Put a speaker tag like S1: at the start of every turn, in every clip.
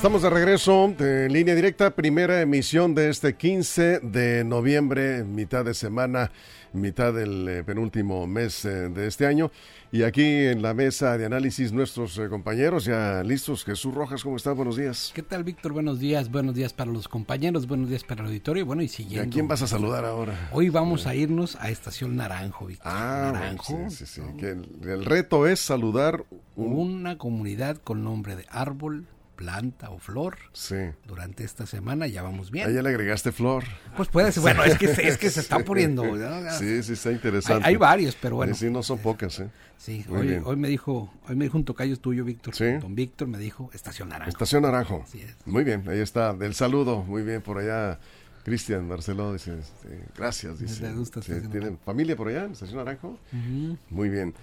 S1: Estamos de regreso en línea directa, primera emisión de este 15 de noviembre, mitad de semana, mitad del eh, penúltimo mes eh, de este año. Y aquí en la mesa de análisis nuestros eh, compañeros ya listos. Jesús Rojas, ¿cómo estás? Buenos días.
S2: ¿Qué tal, Víctor? Buenos días. Buenos días para los compañeros, buenos días para el auditorio. Bueno, y siguiendo.
S1: ¿Y a quién vas a saludar ahora?
S2: Hoy vamos a irnos a Estación Naranjo, Víctor.
S1: Ah, Naranjo. sí, sí, sí. Que el, el, reto es saludar
S2: un... una comunidad con nombre de árbol planta o flor.
S1: Sí.
S2: Durante esta semana ya vamos bien.
S1: Ahí ya le agregaste flor.
S2: Pues puede ser. Bueno, es que, es que se está poniendo. ¿no?
S1: Sí, sí, está interesante.
S2: Hay, hay, varios, pero bueno.
S1: Sí, no son pocas, ¿eh?
S2: Sí, hoy, hoy, me dijo, hoy me dijo un tocayo tuyo, Víctor.
S1: Sí.
S2: Don Víctor me dijo Estación Naranjo.
S1: Estación Naranjo.
S2: Así es.
S1: Muy bien, ahí está. Del saludo, muy bien, por allá. Cristian Marcelo dice, este, gracias, dice.
S2: Gusta
S1: sí, ¿Tienen familia por allá en Estación Naranjo? Uh -huh. Muy bien.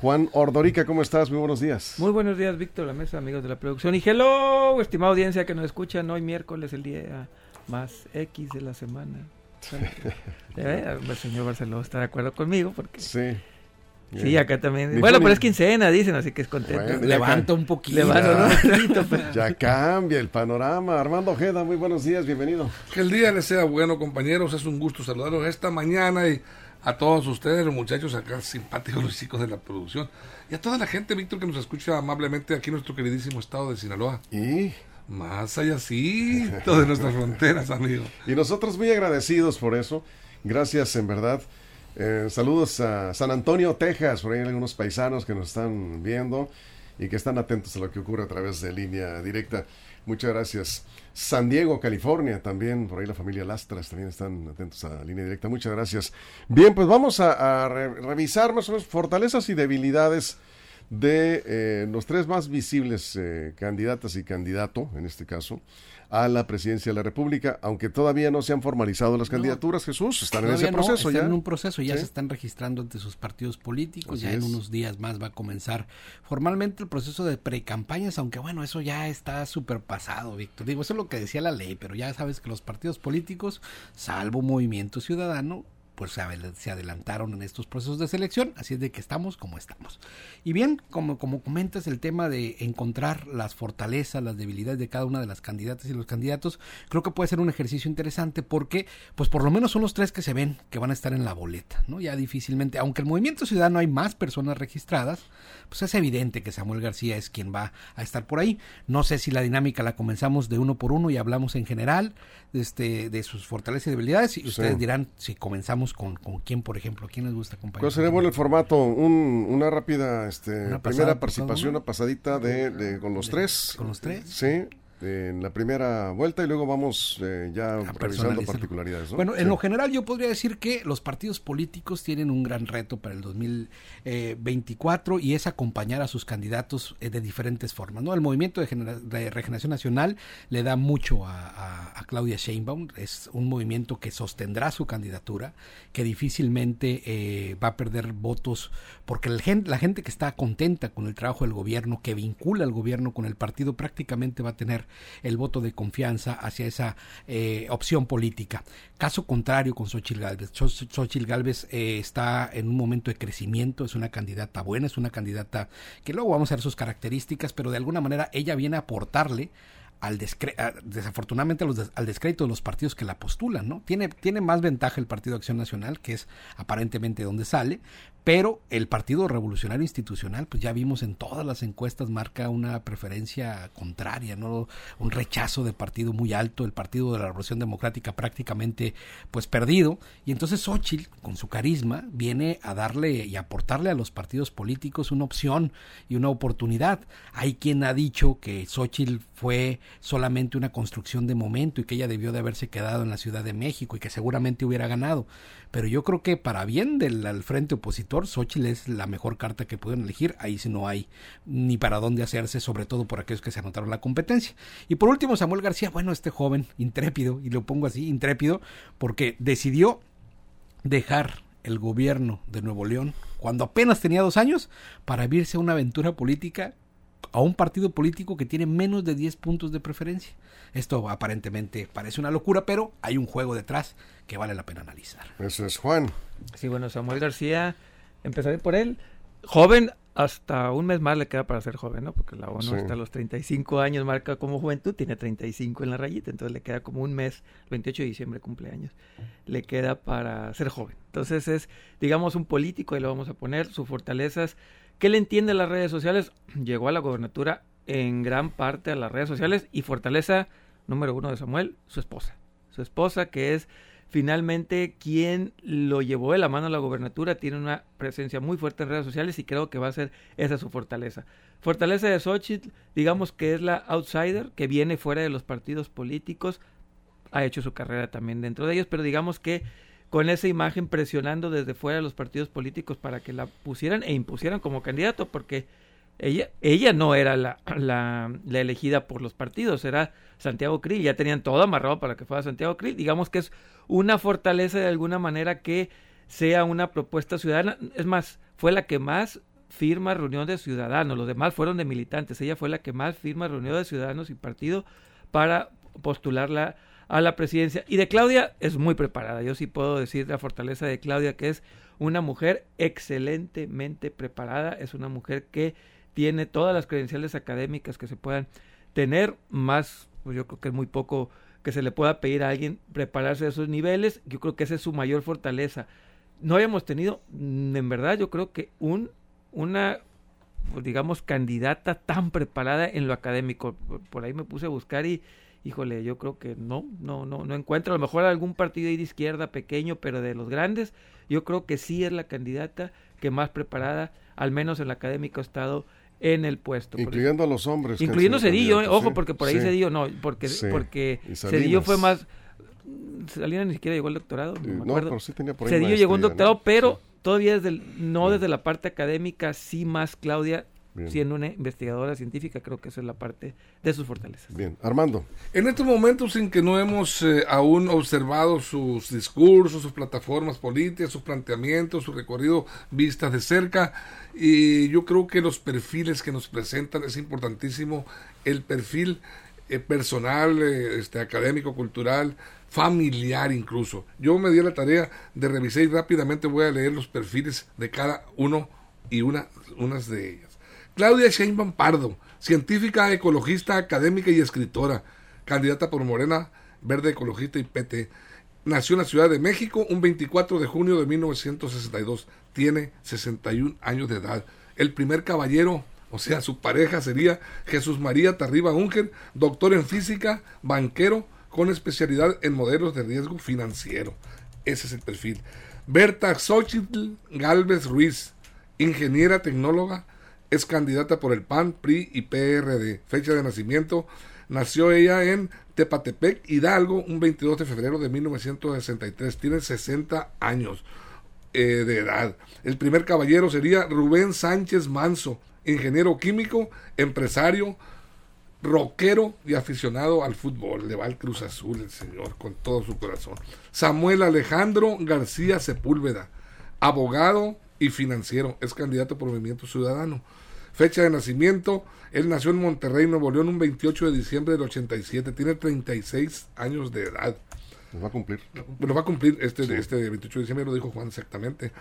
S1: Juan Ordorica, ¿cómo estás? Muy buenos días.
S3: Muy buenos días, Víctor, la mesa, amigos de la producción. Y hello, estimada audiencia que nos escuchan hoy miércoles, el día más X de la semana. el señor Barceló está de acuerdo conmigo porque...
S1: Sí.
S3: Sí, acá también. Ni bueno, pero es quincena, dicen, así que es contento.
S2: Bueno, levanta un poquito.
S3: Levanta un poquito.
S1: Pero... Ya cambia el panorama. Armando Ojeda, muy buenos días, bienvenido.
S4: Que el día les sea bueno, compañeros. Es un gusto saludarlos esta mañana y a todos ustedes, los muchachos acá simpáticos, los chicos de la producción. Y a toda la gente, Víctor, que nos escucha amablemente aquí en nuestro queridísimo estado de Sinaloa.
S1: Y
S4: más allá sí, de nuestras fronteras, amigo.
S1: Y nosotros muy agradecidos por eso. Gracias, en verdad. Eh, saludos a San Antonio, Texas. Por ahí hay algunos paisanos que nos están viendo y que están atentos a lo que ocurre a través de línea directa. Muchas gracias. San Diego, California, también, por ahí la familia Lastras también están atentos a línea directa. Muchas gracias. Bien, pues vamos a, a re revisar más o menos fortalezas y debilidades de eh, los tres más visibles eh, candidatas y candidato, en este caso, a la presidencia de la República, aunque todavía no se han formalizado las candidaturas, Jesús, están en ese proceso
S2: no, están
S1: ya.
S2: en un proceso, ya ¿Sí? se están registrando ante sus partidos políticos, Así ya es. en unos días más va a comenzar formalmente el proceso de precampañas, aunque bueno, eso ya está súper pasado, Víctor. Digo, eso es lo que decía la ley, pero ya sabes que los partidos políticos, salvo Movimiento Ciudadano, pues se adelantaron en estos procesos de selección, así es de que estamos como estamos. Y bien, como, como comentas, el tema de encontrar las fortalezas, las debilidades de cada una de las candidatas y los candidatos, creo que puede ser un ejercicio interesante porque, pues por lo menos son los tres que se ven que van a estar en la boleta, ¿no? Ya difícilmente, aunque el Movimiento Ciudadano hay más personas registradas, pues es evidente que Samuel García es quien va a estar por ahí. No sé si la dinámica la comenzamos de uno por uno y hablamos en general de, este, de sus fortalezas y debilidades, y ustedes sí. dirán si comenzamos con, con quién, por ejemplo, quién les gusta acompañar.
S1: ¿Cuál sería bueno el formato? Un, una rápida este, una primera participación, una pasadita de, de, con los
S2: de,
S1: tres.
S2: Con los tres.
S1: Sí, en la primera vuelta y luego vamos eh, ya revisando particularidades. ¿no?
S2: Bueno, en lo general yo podría decir que los partidos políticos tienen un gran reto para el 2024 y es acompañar a sus candidatos eh, de diferentes formas. ¿no? El movimiento de, de Regeneración Nacional le da mucho a, a, a, Claudia Sheinbaum, es un movimiento que sostendrá su candidatura, que difícilmente eh, va a perder votos porque el gen, la gente que está contenta con el trabajo del gobierno, que vincula al gobierno con el partido, prácticamente va a tener el voto de confianza hacia esa eh, opción política. Caso contrario con Xochitl Galvez. Xochitl Galvez eh, está en un momento de crecimiento, es una candidata buena, es una candidata que luego vamos a ver sus características, pero de alguna manera ella viene a aportarle al desafortunadamente al descrédito de los partidos que la postulan, ¿no? Tiene, tiene más ventaja el Partido Acción Nacional, que es aparentemente donde sale, pero el Partido Revolucionario Institucional, pues ya vimos en todas las encuestas, marca una preferencia contraria, ¿no? Un rechazo de partido muy alto, el Partido de la Revolución Democrática prácticamente pues perdido, y entonces Xochitl, con su carisma, viene a darle y aportarle a los partidos políticos una opción y una oportunidad. Hay quien ha dicho que Xochitl fue solamente una construcción de momento y que ella debió de haberse quedado en la Ciudad de México y que seguramente hubiera ganado. Pero yo creo que para bien del frente opositor, Xochitl es la mejor carta que pueden elegir. Ahí sí no hay ni para dónde hacerse, sobre todo por aquellos que se anotaron la competencia. Y por último, Samuel García, bueno, este joven intrépido, y lo pongo así, intrépido, porque decidió dejar el gobierno de Nuevo León cuando apenas tenía dos años para irse a una aventura política a un partido político que tiene menos de 10 puntos de preferencia. Esto aparentemente parece una locura, pero hay un juego detrás que vale la pena analizar.
S1: Eso es Juan.
S3: Sí, bueno, Samuel García, empezaré por él. Joven, hasta un mes más le queda para ser joven, ¿no? Porque la ONU
S1: Sí.
S3: hasta los 35 años marca como juventud, tiene 35 en la rayita, entonces le queda como un mes, el 28 de diciembre cumpleaños, le queda para ser joven. Entonces es, digamos, un político, y lo vamos a poner, sus fortalezas. ¿Qué le entiende las redes sociales? Llegó a la gobernatura en gran parte a las redes sociales y fortaleza número uno de Samuel, su esposa. Su esposa que es finalmente quien lo llevó de la mano a la gobernatura, tiene una presencia muy fuerte en redes sociales y creo que va a ser esa su fortaleza. Fortaleza de Xochitl, digamos que es la outsider, que viene fuera de los partidos políticos, ha hecho su carrera también dentro de ellos, pero digamos que con esa imagen presionando desde fuera los partidos políticos para que la pusieran e impusieran como candidato, porque ella, ella no era la, la, la elegida por los partidos, era Santiago Krill, ya tenían todo amarrado para que fuera Santiago Krill, digamos que es una fortaleza de alguna manera que sea una propuesta ciudadana, es más, fue la que más firma reunión de ciudadanos, los demás fueron de militantes, ella fue la que más firma reunión de ciudadanos y partido para postularla a la presidencia. Y de Claudia es muy preparada. Yo sí puedo decir la fortaleza de Claudia, que es una mujer excelentemente preparada, es una mujer que tiene todas las credenciales académicas que se puedan tener, más, pues yo creo que es muy poco que se le pueda pedir a alguien prepararse a esos niveles. Yo creo que esa es su mayor fortaleza. No habíamos tenido, mm, en verdad, yo creo que un, una, pues, digamos, candidata tan preparada en lo académico. Por- Por ahí me puse a buscar y, híjole, yo creo que no, no, no, no encuentro. A lo mejor algún partido ahí de izquierda pequeño, pero de los grandes, yo creo que sí es la candidata que más preparada, al menos en la académica, ha estado en el puesto.
S1: Incluyendo a los hombres.
S3: Incluyendo Cedillo, ojo,
S1: sí,
S3: porque por ahí
S1: sí.
S3: Cedillo no, porque,
S1: Sí,
S3: porque Cedillo fue más. Salinas ni siquiera llegó al doctorado, no,
S1: No, pero sí tenía por ahí
S3: Cedillo llegó a un
S1: maestría,
S3: doctorado,
S1: ¿no?
S3: pero todavía desde el- no desde la parte académica, sí más Claudia,
S1: Bien.
S3: siendo una investigadora científica, creo que esa es la parte de sus fortalezas.
S1: Bien, Armando.
S4: En estos momentos en que no hemos eh, aún observado sus discursos, sus plataformas políticas, sus planteamientos, su recorrido vistas de cerca, y yo creo que los perfiles que nos presentan es importantísimo el perfil eh, personal, eh, este académico, cultural, familiar incluso. Yo me di a la tarea de revisar y rápidamente voy a leer los perfiles de cada uno y una unas de ellas. Claudia Sheinbaum Pardo, científica, ecologista, académica y escritora, candidata por Morena, Verde Ecologista y PT. Nació en la Ciudad de México un 24 de junio de 1962. Tiene 61 años de edad. El primer caballero, o sea, su pareja sería Jesús María Tarriba Unger, doctor en física, banquero, con especialidad en modelos de riesgo financiero. Ese es el perfil. Berta Xochitl Galvez Ruiz, ingeniera tecnóloga, es candidata por el PAN, PRI y PRD. Fecha de nacimiento, nació ella en Tepatepec, Hidalgo, un 22 de febrero de 1963. Tiene 60 años eh, de edad. El primer caballero sería Rubén Sánchez Manso, ingeniero químico, empresario, rockero y aficionado al fútbol. Le va al Cruz Azul el señor con todo su corazón. Samuel Alejandro García Sepúlveda, abogado y financiero. Es candidato por Movimiento Ciudadano. Fecha de nacimiento, él nació en Monterrey, Nuevo León, un 28 de diciembre del 87. Tiene 36 años de edad.
S1: Nos va a cumplir.
S4: Bueno, va a cumplir este, este 28 de diciembre, lo dijo Juan exactamente.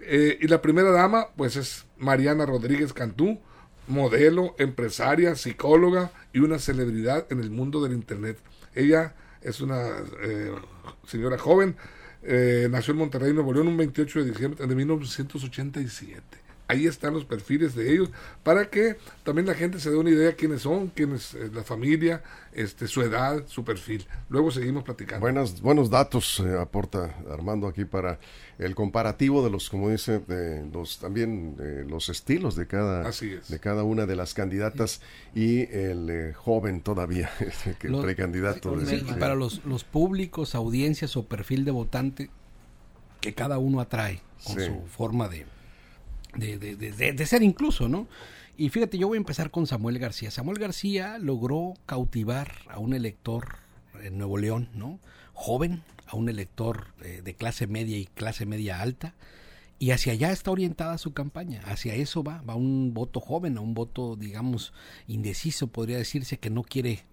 S4: Eh, y la primera dama, pues es Mariana Rodríguez Cantú, modelo, empresaria, psicóloga y una celebridad en el mundo del Internet. Ella es una eh, señora joven, eh, nació en Monterrey, Nuevo León, un 28 de diciembre de 1987. Ahí están los perfiles de ellos para que también la gente se dé una idea de quiénes son, quién es eh, la familia, este, su edad, su perfil. Luego seguimos platicando.
S1: Buenas, buenos datos eh, aporta Armando aquí para el comparativo de los, como dice, de los también eh, los estilos de cada
S4: Así es.
S1: de cada una de las candidatas y el eh, joven todavía este, que
S2: Los-
S1: precandidato.
S2: Sí, y para los, los públicos, audiencias o perfil de votante que cada uno atrae con
S1: Sí.
S2: su forma de, de, de- de- de- ser incluso, ¿no? Y fíjate, yo voy a empezar con Samuel García. Samuel García logró cautivar a un elector en Nuevo León, ¿no? Joven, a un elector eh, de clase media y clase media alta. Y hacia allá está orientada su campaña, hacia eso va, va un voto joven, a un voto, digamos, indeciso, podría decirse, que no quiere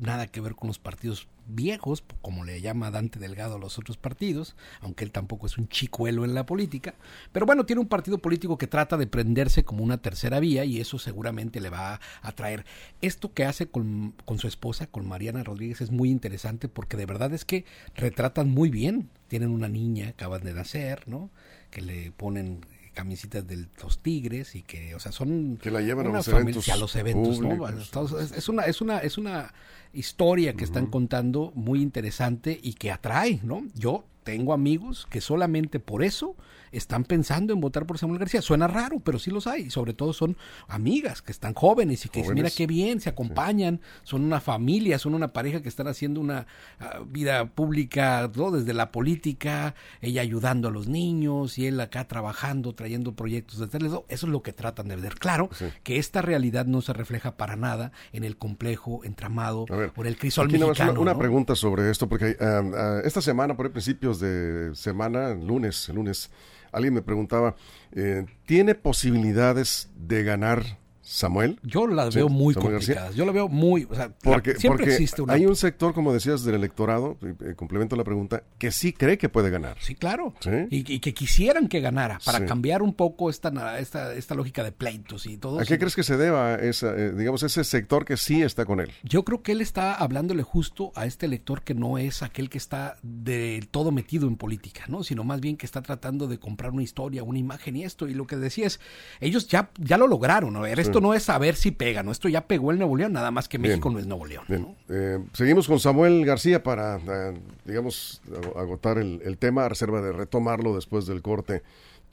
S2: nada que ver con los partidos viejos, como le llama Dante Delgado a los otros partidos, aunque él tampoco es un chicuelo en la política, pero bueno, tiene un partido político que trata de prenderse como una tercera vía y eso seguramente le va a atraer. Esto que hace con, con su esposa, con Mariana Rodríguez, es muy interesante porque de verdad es que retratan muy bien. Tienen una niña, acaban de nacer, ¿no? Que le ponen camisetas de los Tigres y que, o sea, son
S1: que la llevan a los eventos
S2: a los eventos, ¿no?
S1: públicos.
S2: Es una es una es una historia que están contando muy interesante y que atrae, ¿no? Yo tengo amigos que solamente por eso están pensando en votar por Samuel García. Suena raro, pero sí los hay. Y sobre todo son amigas que están jóvenes y que dicen, mira qué bien, se acompañan, son una familia, son una pareja que están haciendo una ah, vida pública, ¿no? desde la política, ella ayudando a los niños y él acá trabajando, trayendo proyectos de tele. Eso es lo que tratan de ver. Claro
S1: Sí.
S2: que esta realidad no se refleja para nada en el complejo entramado
S1: ver,
S2: por el crisol mexicano.
S1: una, una
S2: ¿no?
S1: pregunta sobre esto, porque ah, ah, esta semana, por ahí, de semana, lunes, lunes, alguien me preguntaba, eh, ¿tiene posibilidades de ganar Samuel?
S2: Yo las
S1: Sí,
S2: veo muy
S1: Samuel García.
S2: complicadas. Yo la veo muy. O sea,
S1: Porque,
S2: siempre
S1: porque
S2: existe una.
S1: hay un sector, como decías, del electorado, eh, complemento la pregunta, que sí cree que puede ganar.
S2: Sí, claro.
S1: Sí.
S2: Y, y que quisieran que ganara para
S1: Sí.
S2: cambiar un poco esta, esta, esta lógica de pleitos y todo.
S1: ¿A qué crees que se deba esa, eh, digamos, ese sector que sí está con él?
S2: Yo creo que él está hablándole justo a este lector que no es aquel que está del todo metido en política, ¿no? Sino más bien que está tratando de comprar una historia, una imagen y esto. Y lo que decía es, ellos ya, ya lo lograron. A ver, esto no es saber si pega, ¿no? Esto ya pegó el Nuevo León, nada más que
S1: Bien.
S2: México no es Nuevo León. ¿no?
S1: eh, seguimos con Samuel García para, eh, digamos, ag- agotar el, el tema a reserva de retomarlo después del corte.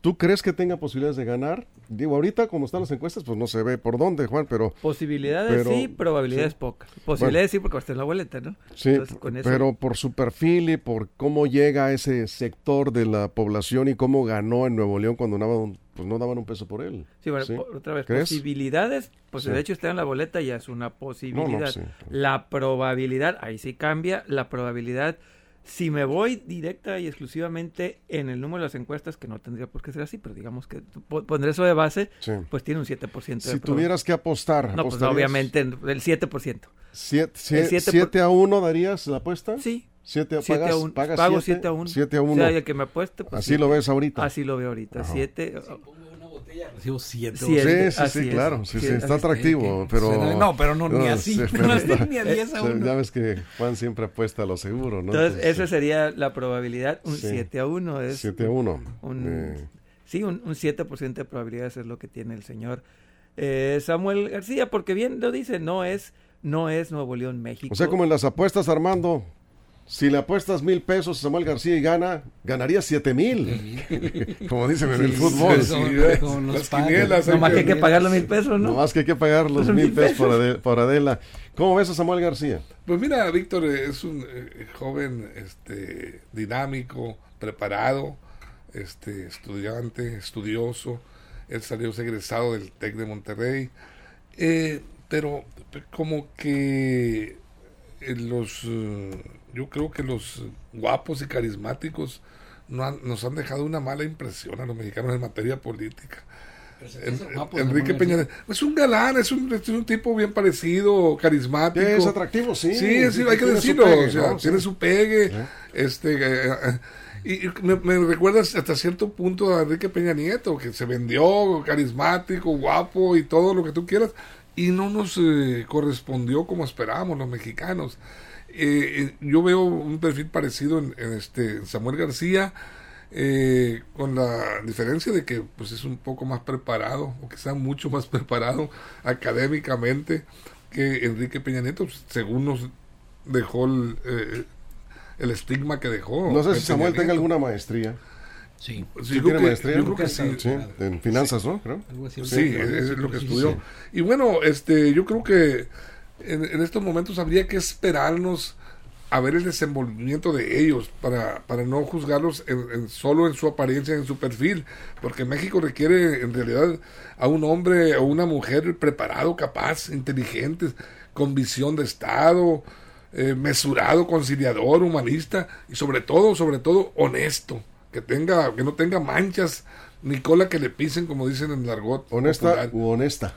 S1: ¿Tú crees que tenga posibilidades de ganar? Digo, ahorita como están las encuestas, pues no se ve por dónde, Juan, pero
S3: Posibilidades
S1: Pero-
S3: sí, probabilidades
S1: sí.
S3: pocas. Posibilidades sí, porque va a estar en la boleta, ¿no?
S1: sí,
S3: Entonces, con eso-
S1: pero por su perfil y por cómo llega a ese sector de la población y cómo ganó en Nuevo León cuando no daban, pues no daban un peso por él.
S3: Sí, bueno, otra vez,
S1: ¿Crees?
S3: posibilidades, pues
S1: Sí.
S3: de hecho está en la boleta ya es una posibilidad.
S1: sí.
S3: La probabilidad, ahí sí cambia, la probabilidad, si me voy directa y exclusivamente en el número de las encuestas, que no tendría por qué ser así, pero digamos que po- pondré eso de base, pues tiene un 7% de
S1: Si tuvieras que apostar,
S3: No, pues obviamente el 7%.
S1: Siete,
S3: El siete por-
S1: 7 a 1 darías la apuesta?
S3: Sí.
S1: Siete,
S3: 7
S1: pagas,
S3: a 1.
S1: pagas
S3: Pago
S1: siete,
S3: 7 a 1.
S1: siete a
S3: O
S1: 1.
S3: sea, el que me apueste. pues,
S1: Así
S3: siete.
S1: lo ves ahorita.
S3: Así lo veo ahorita.
S1: Ajá.
S3: 7.
S2: Recibo siete.
S3: Siete.
S1: Sí, sí,
S3: Así
S1: sí,
S3: es.
S1: claro. Sí,
S3: Sí,
S1: sí,
S3: así
S1: está
S3: es.
S1: atractivo, pero...
S2: No, pero no, ni
S1: No,
S2: así.
S1: sí, pero
S2: No,
S1: está-
S2: ni a 10 a
S1: Sí,
S2: 1.
S1: Ya ves que Juan siempre apuesta a lo seguro, ¿no?
S3: Entonces, esa sería la probabilidad. Un
S1: Sí.
S3: 7 a 1 es.
S1: 7 a 1.
S3: un-
S1: Eh,
S3: Sí, un, un 7% de probabilidades es lo que tiene el señor eh, Samuel García, porque bien lo dice, no es, no es Nuevo León, México.
S1: o sea, como en las apuestas, Armando, si le apuestas mil pesos a Samuel García y gana, ganaría siete mil. como dicen en el fútbol.
S4: sí,
S2: Con- con los
S4: Las hay
S3: Nomás que hay que pagar los mil pesos, ¿no?
S1: No más que hay que pagar los mil pesos por, por Adela. ¿Cómo ves a Samuel García?
S4: Pues mira, Víctor es un eh, joven este, dinámico, preparado, este, estudiante, estudioso. Él salió egresado del TEC de Monterrey. Eh, pero como que eh, los, eh, yo creo que los guapos y carismáticos no han- nos han dejado una mala impresión a los mexicanos en materia política. En- Enrique Peña Nieto. es un galán, es un, es un tipo bien parecido, carismático.
S1: Es atractivo, sí.
S4: Sí, sí, hay que decirlo.
S1: pegue,
S4: o sea,
S1: ¿no?
S4: tiene
S1: Sí.
S4: su pegue. Este, eh, eh, y y me, me recuerda hasta cierto punto a Enrique Peña Nieto, que se vendió carismático, guapo y todo lo que tú quieras, y no nos eh, correspondió como esperábamos los mexicanos. Eh, eh, yo veo un perfil parecido en, en este en Samuel García, eh, con la diferencia de que pues es un poco más preparado, o quizá mucho más preparado académicamente que Enrique Peña Nieto, pues, según nos dejó el, eh, el estigma que dejó.
S1: No sé si
S4: Peña
S1: Samuel tenga
S4: Nieto.
S1: alguna maestría.
S2: Sí.
S4: Sí,
S1: ¿Sí
S4: yo
S1: tiene
S4: creo que-
S1: maestría?
S4: yo creo que sí.
S1: Sí, en finanzas, ¿no? Creo.
S2: Algo así.
S4: Sí, es, es lo que estudió. Y bueno, este, yo creo que en, en estos momentos habría que esperarnos a ver el desenvolvimiento de ellos para, para no juzgarlos en, en- solo en su apariencia, en su perfil, porque México requiere en realidad a un hombre o una mujer preparado, capaz, inteligente, con visión de Estado, eh, mesurado, conciliador, humanista y sobre todo, sobre todo honesto, que tenga, que no tenga manchas Nicola que le pisen, como dicen en el argot.
S1: Honesta
S4: popular.
S1: u honesta.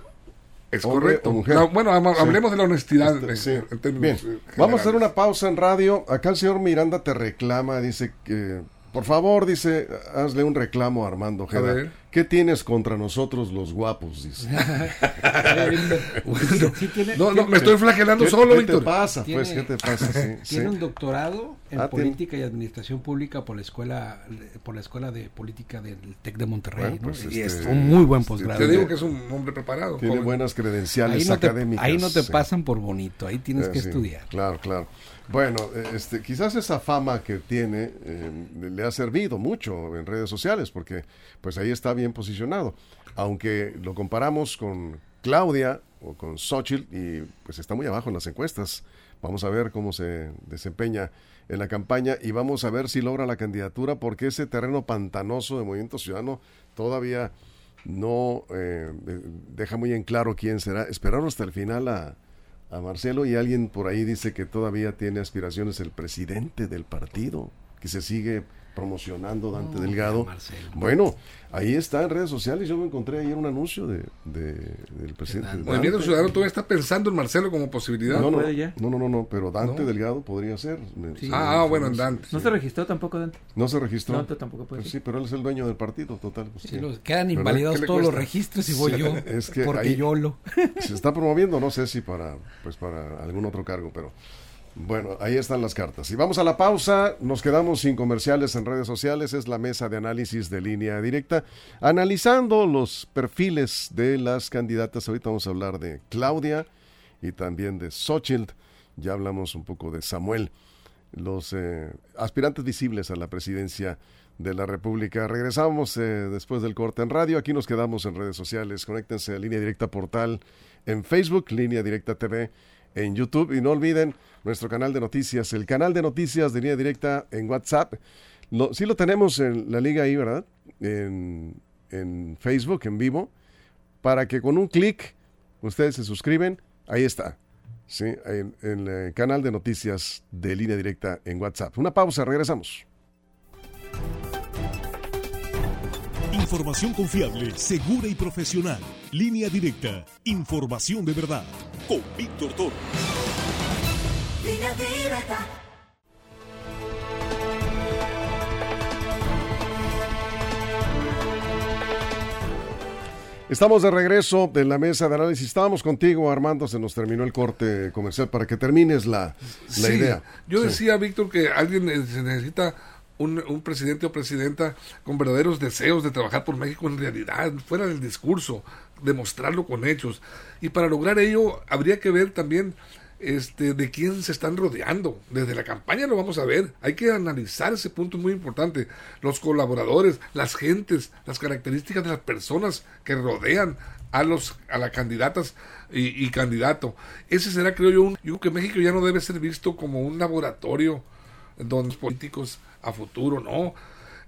S4: Es
S1: hombre
S4: correcto.
S1: mujer.
S4: No, bueno,
S1: Sí.
S4: hablemos de la honestidad.
S1: Este,
S4: en-
S1: sí.
S4: en
S1: Bien,
S4: eh,
S1: vamos a hacer una pausa en radio. Acá el señor Miranda te reclama, dice que, por favor, dice, hazle un reclamo a Armando Ojeda. ¿Qué tienes contra nosotros los guapos? Dice.
S4: Bueno,
S2: Sí, tiene-
S4: no, no, me estoy flagelando
S1: ¿Qué,
S4: solo,
S1: qué te
S4: Víctor.
S1: pasa? Pues,
S2: Tiene-
S1: ¿qué te pasa? Sí,
S2: Tiene
S1: sí.
S2: un doctorado en
S1: Ah, tiene-
S2: política y administración pública por la escuela por la escuela de política del Tec de Monterrey.
S1: Bueno,
S2: ¿no?
S1: pues,
S2: y
S1: este,
S2: es un muy buen
S1: sí,
S2: posgrado.
S4: Te digo que es un hombre preparado.
S1: Tiene
S4: joven.
S1: buenas credenciales
S2: ahí no te,
S1: académicas.
S2: ahí no te
S1: sí.
S2: pasan por bonito, ahí tienes
S1: Eh,
S2: que
S1: sí,
S2: estudiar.
S1: Claro, claro. Bueno, este, quizás esa fama que tiene eh, le ha servido mucho en redes sociales porque pues ahí está bien posicionado. Aunque lo comparamos con Claudia o con Xochitl y pues está muy abajo en las encuestas. Vamos a ver cómo se desempeña en la campaña y vamos a ver si logra la candidatura porque ese terreno pantanoso de Movimiento Ciudadano todavía no eh, de- deja muy en claro quién será. Esperaron hasta el final a Marcelo y alguien por ahí dice que todavía tiene aspiraciones el presidente del partido, que se sigue promocionando Dante
S2: No,
S1: Delgado.
S2: Marcelo.
S1: Bueno, ahí está en redes sociales. Yo me encontré ayer un anuncio de, de- del presidente.
S2: Dante.
S4: Movimiento. Ciudadano todavía está pensando en Marcelo como posibilidad.
S1: No, no,
S3: ¿Puede ya?
S1: no, no, no, no, pero Dante
S4: ¿No?
S1: Delgado podría ser.
S3: Sí.
S4: Ah, ah, bueno, Dante.
S3: No se registró tampoco Dante.
S1: No se registró.
S3: Dante tampoco puede
S1: Pues
S3: ser.
S1: sí, pero él es el dueño del partido, total. pues
S2: Sí,
S1: sí.
S2: los- quedan invalidados
S4: ¿Qué le
S2: todos los registros y voy
S1: Sí,
S2: yo.
S1: es que
S2: porque
S1: ahí-
S2: yo lo.
S1: Se está promoviendo, no sé si para, pues para algún otro cargo, pero bueno, ahí están las cartas. Y vamos a la pausa, nos quedamos sin comerciales en redes sociales, es la mesa de análisis de línea directa, analizando los perfiles de las candidatas. Ahorita vamos a hablar de Claudia y también de Xochitl, ya hablamos un poco de Samuel, los eh, aspirantes visibles a la presidencia de la República. Regresamos eh, después del corte en radio. Aquí nos quedamos en redes sociales. Conéctense a Línea Directa Portal en Facebook, Línea Directa TV en YouTube. Y no olviden nuestro canal de noticias, el canal de noticias de Línea Directa en WhatsApp. Lo, sí lo tenemos en la liga ahí, ¿verdad? En, en Facebook, en vivo. Para que con un clic ustedes se suscriben. Ahí está. Sí, en, en el canal de noticias de Línea Directa en WhatsApp. Una pausa, regresamos.
S5: Información confiable, segura y profesional. Línea directa. Información de verdad. Con Víctor Toro.
S6: Línea directa.
S1: Estamos de regreso de la mesa de análisis. Estábamos contigo, Armando. Se nos terminó el corte comercial para que termines la, la
S4: Sí,
S1: idea.
S4: Yo
S1: Sí.
S4: decía, Víctor, que alguien eh, se necesita un, un presidente o presidenta con verdaderos deseos de trabajar por México en realidad, fuera del discurso, demostrarlo con hechos. Y para lograr ello habría que ver también este, de quién se están rodeando. Desde la campaña lo vamos a ver. Hay que analizar ese punto muy importante. Los colaboradores, las gentes, las características de las personas que rodean a los a las candidatas y, candidato. Ese será, creo yo, un, yo que México ya no debe ser visto como un laboratorio donde los políticos a futuro, no.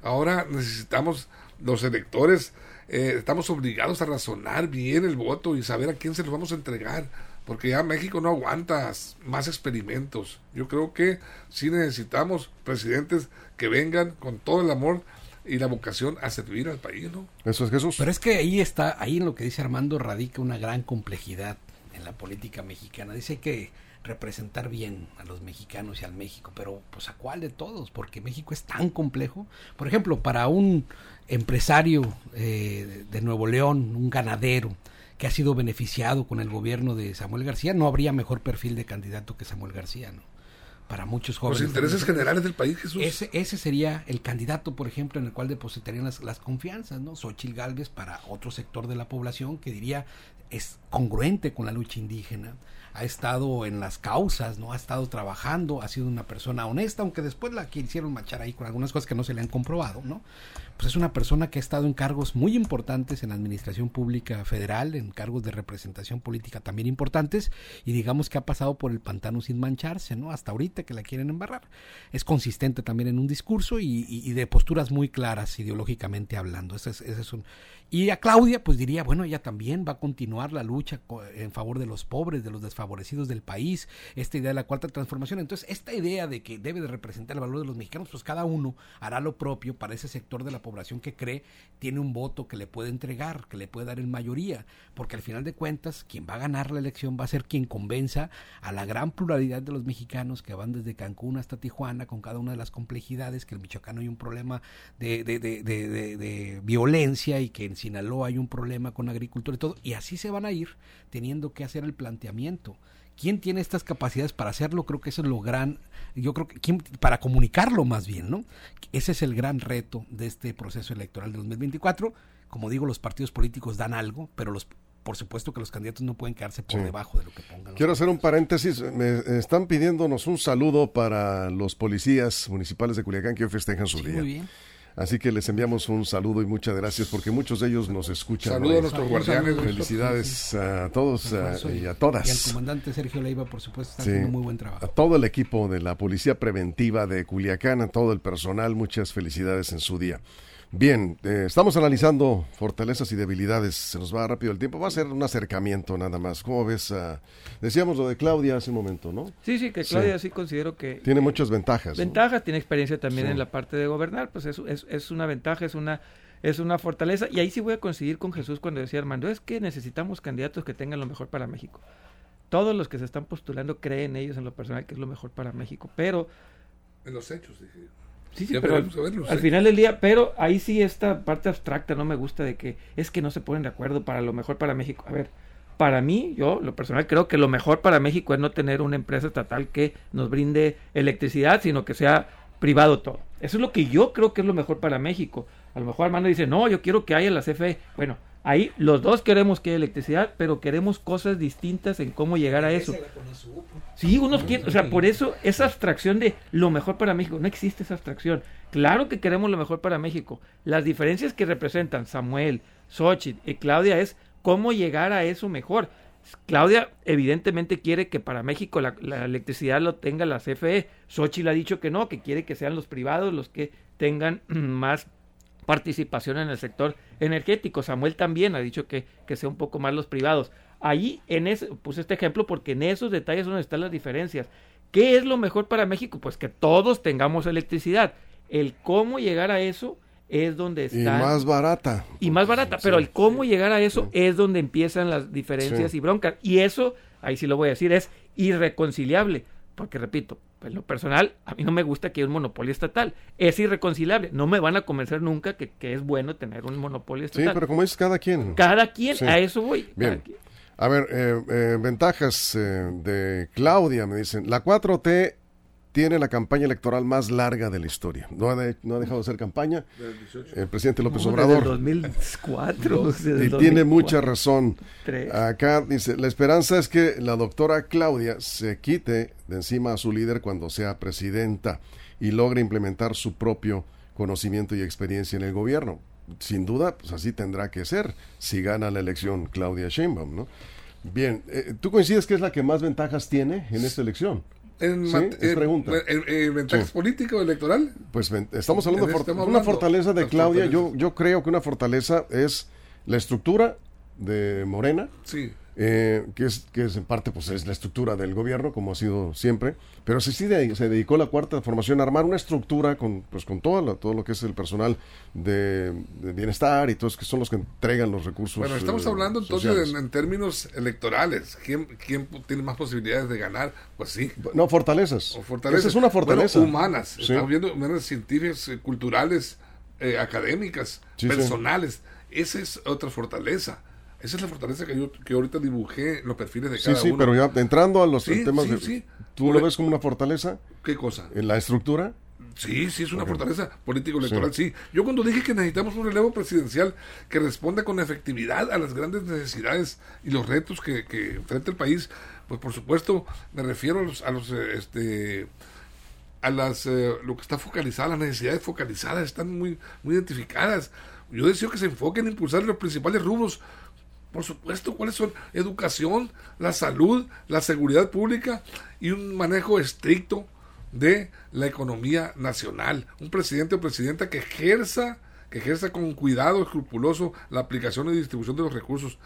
S4: Ahora necesitamos los electores, eh, estamos obligados a razonar bien el voto y saber a quién se los vamos a entregar, porque ya México no aguanta más experimentos. Yo creo que sí necesitamos presidentes que vengan con todo el amor y la vocación a servir al país, ¿no?
S1: Eso es Jesús.
S2: Pero es que ahí está, ahí en lo que dice Armando radica una gran complejidad en la política mexicana. Dice que representar bien a los mexicanos y al México, pero pues a cuál de todos, porque México es tan complejo. Por ejemplo, para un empresario eh, de Nuevo León, un ganadero que ha sido beneficiado con el gobierno de Samuel García, no habría mejor perfil de candidato que Samuel García, ¿no? Para muchos
S4: Los
S2: jóvenes.
S4: intereses generales del país, Jesús.
S2: Ese, ese sería el candidato, por ejemplo, en el cual depositarían las, las confianzas, ¿no? Xochitl Galvez para otro sector de la población que diría es congruente con la lucha indígena, ha estado en las causas, ¿no? Ha estado trabajando, ha sido una persona honesta, aunque después la quisieron machar ahí con algunas cosas que no se le han comprobado, ¿no? Pues es una persona que ha estado en cargos muy importantes en la administración pública federal, en cargos de representación política también importantes, y digamos que ha pasado por el pantano sin mancharse, ¿no? Hasta ahorita que la quieren embarrar. Es consistente también en un discurso y, de posturas muy claras ideológicamente hablando. Ese es, ese es un... Y a Claudia, pues diría, bueno, ella también va a continuar la lucha en favor de los pobres, de los desfavorecidos del país, esta idea de la cuarta transformación. Entonces, esta idea de que debe de representar el valor de los mexicanos, pues cada uno hará lo propio para ese sector de la población que cree tiene un voto que le puede entregar, que le puede dar en mayoría, porque al final de cuentas, quien va a ganar la elección va a ser quien convenza a la gran pluralidad de los mexicanos que van desde Cancún hasta Tijuana, con cada una de las complejidades, que en Michoacán hay un problema de, de, de- de violencia y que en Sinaloa hay un problema con agricultura y todo, y así se van a ir teniendo que hacer el planteamiento. ¿Quién tiene estas capacidades para hacerlo? Creo que eso es lo gran, yo creo que ¿quién- para comunicarlo más bien, ¿no? Ese es el gran reto de este proceso electoral de 2024. Como digo, los partidos políticos dan algo, pero los por supuesto que los candidatos no pueden quedarse por
S1: Sí.
S2: debajo de lo que pongan.
S1: Quiero hacer un paréntesis. Me están pidiéndonos un saludo para los policías municipales de Culiacán que hoy festejan su
S2: Sí,
S1: día.
S2: muy bien.
S1: Así que les enviamos un saludo y muchas gracias porque muchos de ellos nos escuchan.
S4: Saludos a nuestros guardianes.
S1: Felicidades a todos y a
S2: Y al
S1: todas.
S2: comandante Sergio Leiva, por supuesto, está
S1: Sí.
S2: haciendo muy buen
S1: A
S2: trabajo.
S1: todo el equipo de la Policía Preventiva de Culiacán, a todo el personal, muchas felicidades en su día. Bien, eh, estamos analizando fortalezas y debilidades. Se nos va rápido el tiempo. Va a ser un acercamiento nada más. ¿Cómo ves? ah, decíamos lo de Claudia hace un momento, ¿no?
S3: Sí, sí, que. Claudia sí, considero que
S1: Tiene muchas ventajas. ¿no?
S3: ventajas, tiene experiencia también
S1: Sí.
S3: en la parte de gobernar, pues es, es, es una ventaja, es una es una fortaleza y ahí sí voy a coincidir con Jesús cuando decía Armando, es que necesitamos candidatos que tengan lo mejor para México. Todos los que se están postulando creen ellos en lo personal que es lo mejor para México, pero
S4: En los hechos, dije.
S3: Sí, sí,
S4: Ya
S3: pero al final del día, pero ahí sí esta parte abstracta no me gusta de que es que no se ponen de acuerdo para lo mejor para México. A ver, para mí, yo, lo personal, creo que lo mejor para México es no tener una empresa estatal que nos brinde electricidad, sino que sea privado todo. Eso es lo que yo creo que es lo mejor para México. A lo mejor Armando dice, no, yo quiero que haya la CFE. Bueno, ahí los dos queremos que haya electricidad, pero queremos cosas distintas en cómo llegar a eso. Sí, unos quieren, o sea, por eso esa abstracción de lo mejor para México, no existe esa abstracción. Claro que queremos lo mejor para México. Las diferencias que representan Samuel, Xochitl y Claudia es cómo llegar a eso mejor. Claudia evidentemente quiere que para México la, la electricidad lo tenga la CFE. Xochitl ha dicho que no, que quiere que sean los privados los que tengan más participación en el sector energético. Samuel también ha dicho que, que sea un poco más los privados. Ahí, en ese, puse este ejemplo porque en esos detalles es donde están las diferencias. ¿Qué es lo mejor para México? Pues que todos tengamos electricidad. El cómo llegar a eso es donde
S1: Y
S3: está.
S1: más barata.
S3: y más barata, pero el cómo llegar a eso es donde empiezan las diferencias y broncas. Y eso, ahí sí lo voy a decir, es irreconciliable. Porque repito, en lo personal, a mí no me gusta que haya un monopolio estatal. Es irreconciliable. No me van a convencer nunca que, que es bueno tener un monopolio
S1: Sí,
S3: estatal.
S1: pero como dices, cada quien.
S3: Cada quien,
S1: Sí.
S3: a eso voy.
S1: Bien. A ver, eh, eh, ventajas eh, de Claudia, me dicen. La 4T tiene la campaña electoral más larga de la historia. No ha, de- no ha dejado de hacer campaña el presidente López
S3: No, desde el
S1: Obrador.
S3: 2004. desde el
S1: Y tiene
S3: 2004.
S1: mucha razón.
S3: Tres.
S1: Acá dice, la esperanza es que la doctora Claudia se quite de encima a su líder cuando sea presidenta y logre implementar su propio conocimiento y experiencia en el gobierno. Sin duda, pues así tendrá que ser si gana la elección Claudia Sheinbaum, ¿no? Bien, eh, ¿tú coincides que es la que más ventajas tiene en esta elección?
S4: En,
S1: Sí,
S4: mat-
S1: es
S4: en-
S1: pregunta.
S4: en- en ventajas
S1: Sí.
S4: políticas o electoral.
S1: Pues estamos hablando de
S4: eso
S1: for-
S4: estamos
S1: una fortaleza de
S4: las
S1: Claudia. Yo, yo creo que una fortaleza es la estructura de Morena,
S4: Sí.
S1: Eh, que es que es en parte pues es la estructura del gobierno como ha sido siempre pero sí, sí de- se dedicó la cuarta formación a armar una estructura con pues con todo lo, todo lo que es el personal de, de bienestar y todos que son los que entregan los recursos
S4: Bueno, estamos
S1: eh,
S4: hablando entonces en, en términos electorales. ¿Quién, ¿Quién tiene más posibilidades de ganar? Pues sí.
S1: no fortalezas
S4: O fortalezas.
S1: esa es una fortaleza
S4: Bueno, humanas.
S1: Sí.
S4: Estamos viendo humanas científicas, eh, culturales, eh, académicas,
S1: sí.
S4: personales. Esa es otra fortaleza. Esa es la fortaleza que yo que ahorita dibujé los perfiles de
S1: sí
S4: cada
S1: sí
S4: uno.
S1: pero ya entrando a los
S4: Sí,
S1: temas
S4: sí,
S1: de-
S4: sí.
S1: tú lo ves como una fortaleza
S4: ¿Qué cosa?
S1: en la estructura
S4: Sí, sí, es una fortaleza político-electoral, sí. Yo cuando dije que necesitamos un relevo presidencial que responda con efectividad a las grandes necesidades y los retos que, que enfrenta el país, pues por supuesto me refiero a los, a los este, a las, eh, lo que está focalizado, las necesidades focalizadas están muy, muy identificadas. Yo deseo que se enfoquen en impulsar los principales rubros por supuesto, ¿cuáles son? Educación, la salud, la seguridad pública y un manejo estricto de la economía nacional. Un presidente o presidenta que ejerza, que ejerza con cuidado escrupuloso la aplicación y distribución de los recursos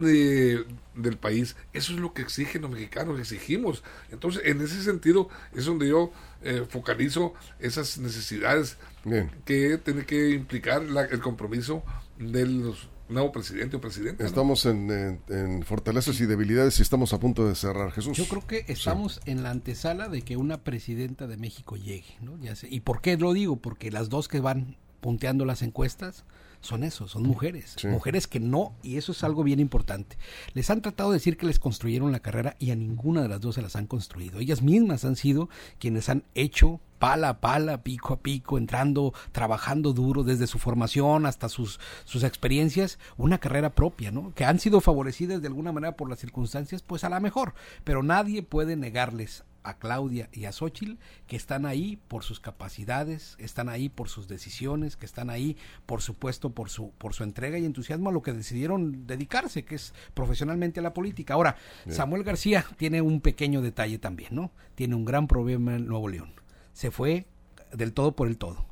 S4: de- del país. Eso es lo que exigen los mexicanos, exigimos. Entonces, en ese sentido, es donde yo eh, focalizo esas necesidades
S1: Bien.
S4: que tiene que implicar la- el compromiso del nuevo presidente o presidenta. ¿no?
S1: Estamos en, en- en fortalezas y debilidades y estamos a punto de cerrar, Jesús.
S2: Yo creo que estamos en la antesala de que una presidenta de México llegue, ¿no? Ya sé. ¿Y por qué lo digo? Porque las dos que van punteando las encuestas son eso, son mujeres,
S1: Sí.
S2: mujeres que no, y eso es algo bien importante. Les han tratado de decir que les construyeron la carrera y a ninguna de las dos se las han construido. Ellas mismas han sido quienes han hecho pala a pala, pico a pico, entrando, trabajando duro desde su formación hasta sus, sus experiencias, una carrera propia, ¿no? Que han sido favorecidas de alguna manera por las circunstancias, pues a la mejor, pero nadie puede negarles a Claudia y a Xochitl que están ahí por sus capacidades, están ahí por sus decisiones, que están ahí, por supuesto, por su, por su entrega y entusiasmo a lo que decidieron dedicarse, que es profesionalmente a la política. Ahora, Samuel García tiene un pequeño detalle también, ¿no? Tiene un gran problema en Nuevo León. Se fue del todo por el todo.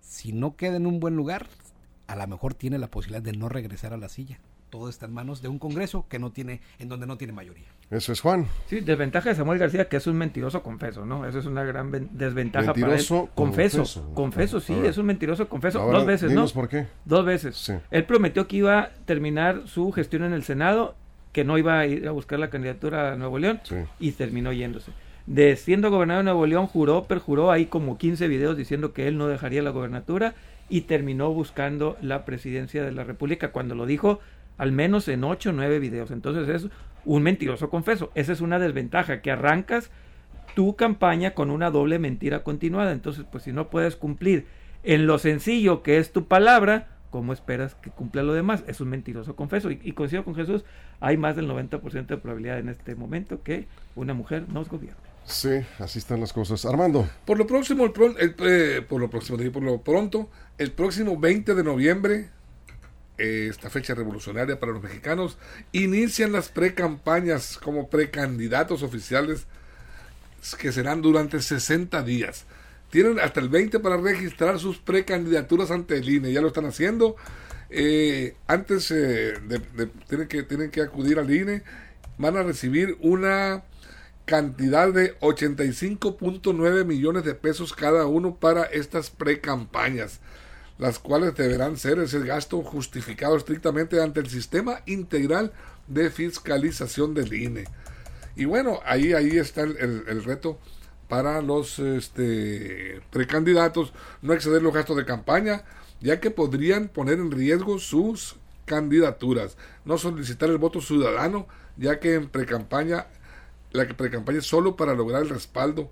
S2: Si no queda en un buen lugar, a lo mejor tiene la posibilidad de no regresar a la silla. Todo está en manos de un Congreso que no tiene, en donde no tiene mayoría.
S1: Eso es Juan.
S3: Sí, desventaja de Samuel García, que es un mentiroso confeso, ¿no? Eso es una gran ven- desventaja
S1: Mentiroso
S3: para él. Confeso,
S1: confeso.
S3: confeso, sí, es un mentiroso confeso.
S1: Ahora,
S3: Dos veces, ¿no?
S1: por qué.
S3: Dos veces.
S1: Sí.
S3: Él prometió que iba a terminar su gestión en el Senado, que no iba a ir a buscar la candidatura a Nuevo León,
S1: Sí.
S3: y terminó yéndose. De siendo gobernador de Nuevo León, juró, perjuró, hay como 15 videos diciendo que él no dejaría la gobernatura, y terminó buscando la presidencia de la República cuando lo dijo al menos en 8 o 9 videos. Entonces es un mentiroso confeso. Esa es una desventaja, que arrancas tu campaña con una doble mentira continuada. Entonces, pues si no puedes cumplir en lo sencillo que es tu palabra, ¿cómo esperas que cumpla lo demás? Es un mentiroso confeso. Y, y coincido con Jesús, hay más del 90% de probabilidad en este momento que una mujer nos gobierne.
S1: Sí, así están las cosas. Armando,
S4: Por lo próximo, el eh, por lo próximo, por lo pronto, el próximo 20 de noviembre, esta fecha revolucionaria para los mexicanos, inician las precampañas como precandidatos oficiales que serán durante 60 días. Tienen hasta el 20 para registrar sus precandidaturas ante el INE, ya lo están haciendo. Eh, antes eh, de, tienen, que, tienen que acudir al INE, van a recibir una cantidad de 85.9 millones de pesos cada uno para estas precampañas, las cuales deberán ser ese gasto justificado estrictamente ante el sistema integral de fiscalización del INE. Y bueno, ahí, ahí está el, el- el reto para los este, precandidatos, no exceder los gastos de campaña, ya que podrían poner en riesgo sus candidaturas, no solicitar el voto ciudadano, ya que en precampaña, la precampaña es solo para lograr el respaldo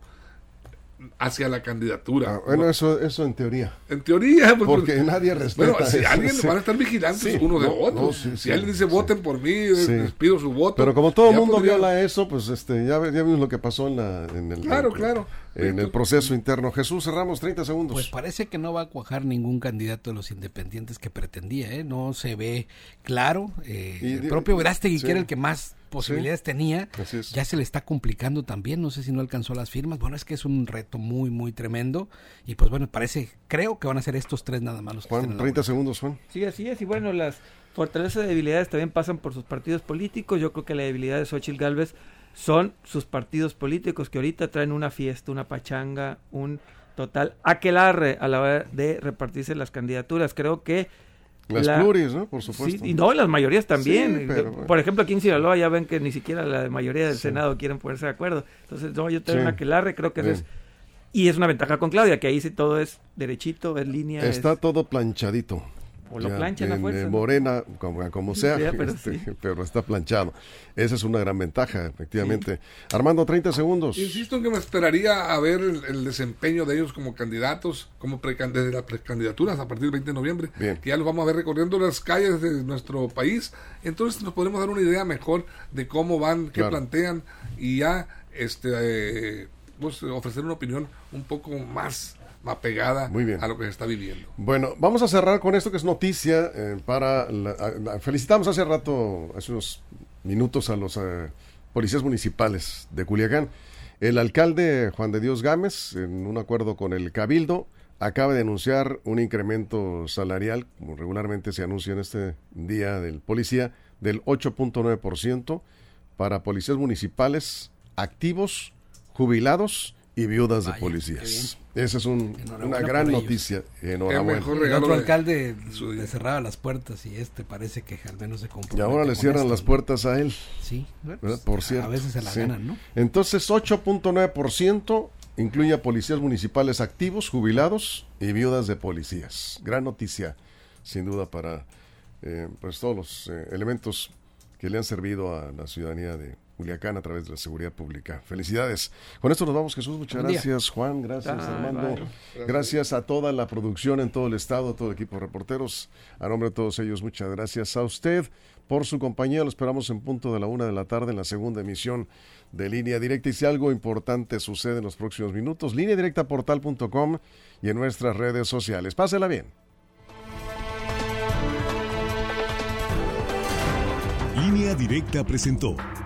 S4: hacia la candidatura.
S1: ah, bueno, eso, eso en teoría.
S4: En teoría, pues,
S1: Porque
S4: pues,
S1: nadie respeta.
S4: bueno, si
S1: eso,
S4: alguien
S1: sí.
S4: van a estar vigilantes
S1: Sí,
S4: uno de
S1: no,
S4: otro.
S1: no, sí,
S4: si
S1: sí,
S4: alguien dice
S1: sí.
S4: voten por mí,
S1: Sí.
S4: les pido su voto.
S1: Pero como todo el mundo
S4: podría-
S1: viola eso, pues este, ya, vimos lo que pasó en, la, en, el,
S4: Claro, claro.
S1: en el proceso interno. Jesús, cerramos 30 segundos.
S2: Pues parece que no va a cuajar ningún candidato de los independientes que pretendía, ¿eh? No se ve claro. eh,
S1: Y
S2: el propio Verástegui,
S1: sí.
S2: que era el que más posibilidades tenía, ya se le está complicando también. No sé si no alcanzó las firmas. Bueno, es que es un reto muy, muy tremendo. Y pues bueno, parece, creo que van a ser estos tres nada más los que estén
S1: Juan,
S2: en la
S1: 30
S2: boleta.
S1: segundos, Juan.
S3: Sí, así es. Y bueno, las fortalezas y debilidades también pasan por sus partidos políticos. Yo creo que la debilidad de Xochitl Galvez son sus partidos políticos que ahorita traen una fiesta, una pachanga, un total aquelarre a la hora de repartirse las candidaturas. Creo que
S1: Las
S3: La-
S1: pluris, ¿no? Por supuesto.
S3: Sí, y no, las mayorías también.
S1: Sí, pero bueno.
S3: Por ejemplo, aquí en Sinaloa ya ven que ni siquiera la mayoría del Senado quieren ponerse de acuerdo. Entonces, no, yo tengo una aquelarre, creo que es... Y es una ventaja con Claudia, que ahí sí todo es derechito, es línea.
S1: Está
S3: es-
S1: todo planchadito.
S3: O lo
S1: Ya,
S3: planchan a
S1: en,
S3: fuerza,
S1: eh,
S3: ¿no?
S1: morena, como, como sea,
S3: Sí, pero
S1: este,
S3: sí.
S1: pero está planchado. Esa es una gran ventaja, efectivamente. Armando, 30 segundos.
S4: Insisto en que me esperaría a ver el, el desempeño de ellos como candidatos, como desde las precandidaturas a partir del 20 de noviembre,
S1: Bien.
S4: que ya los vamos a ver recorriendo las calles de nuestro país. Entonces nos podemos dar una idea mejor de cómo van, qué
S1: Claro.
S4: plantean y ya este eh, pues, ofrecer una opinión un poco más apegada
S1: Muy bien.
S4: a lo que se está viviendo.
S1: Bueno, vamos a cerrar con esto que es noticia eh, para... la- felicitamos hace rato, hace unos minutos a los eh, policías municipales de Culiacán. El alcalde Juan de Dios Gámez, en un acuerdo con el Cabildo, acaba de anunciar un incremento salarial, como regularmente se anuncia en este día del policía, del 8.9% para policías municipales activos, jubilados y viudas de
S2: Vaya,
S1: policías. Esa es un- una gran noticia. Enhorabuena.
S4: mejor
S2: El
S4: regalo
S2: otro
S4: de-
S2: alcalde
S4: su
S2: le cerraba las puertas y este parece que al menos se compromete
S1: Y ahora le cierran
S2: esto,
S1: las puertas a él.
S2: Sí, pues,
S1: Por
S2: a-
S1: cierto.
S2: A veces se la
S1: sí.
S2: ganan, ¿no?
S1: Entonces, 8.9% incluye a policías municipales activos, jubilados y viudas de policías. Gran noticia, sin duda, para eh, pues todos los eh, elementos que le han servido a la ciudadanía de Culiacán a través de la seguridad pública. Felicidades. Con esto nos vamos, Jesús. Muchas
S2: Buen día.
S1: gracias, Juan. Gracias, Armando. Gracias a toda la producción en todo el estado, a todo el equipo de reporteros. A nombre de todos ellos, muchas gracias a usted por su compañía. Lo esperamos en punto de la una de la tarde en la segunda emisión de Línea Directa. Y si algo importante sucede en los próximos minutos, línea directa portal.com y en nuestras redes sociales. Pásela bien.
S5: Línea Directa presentó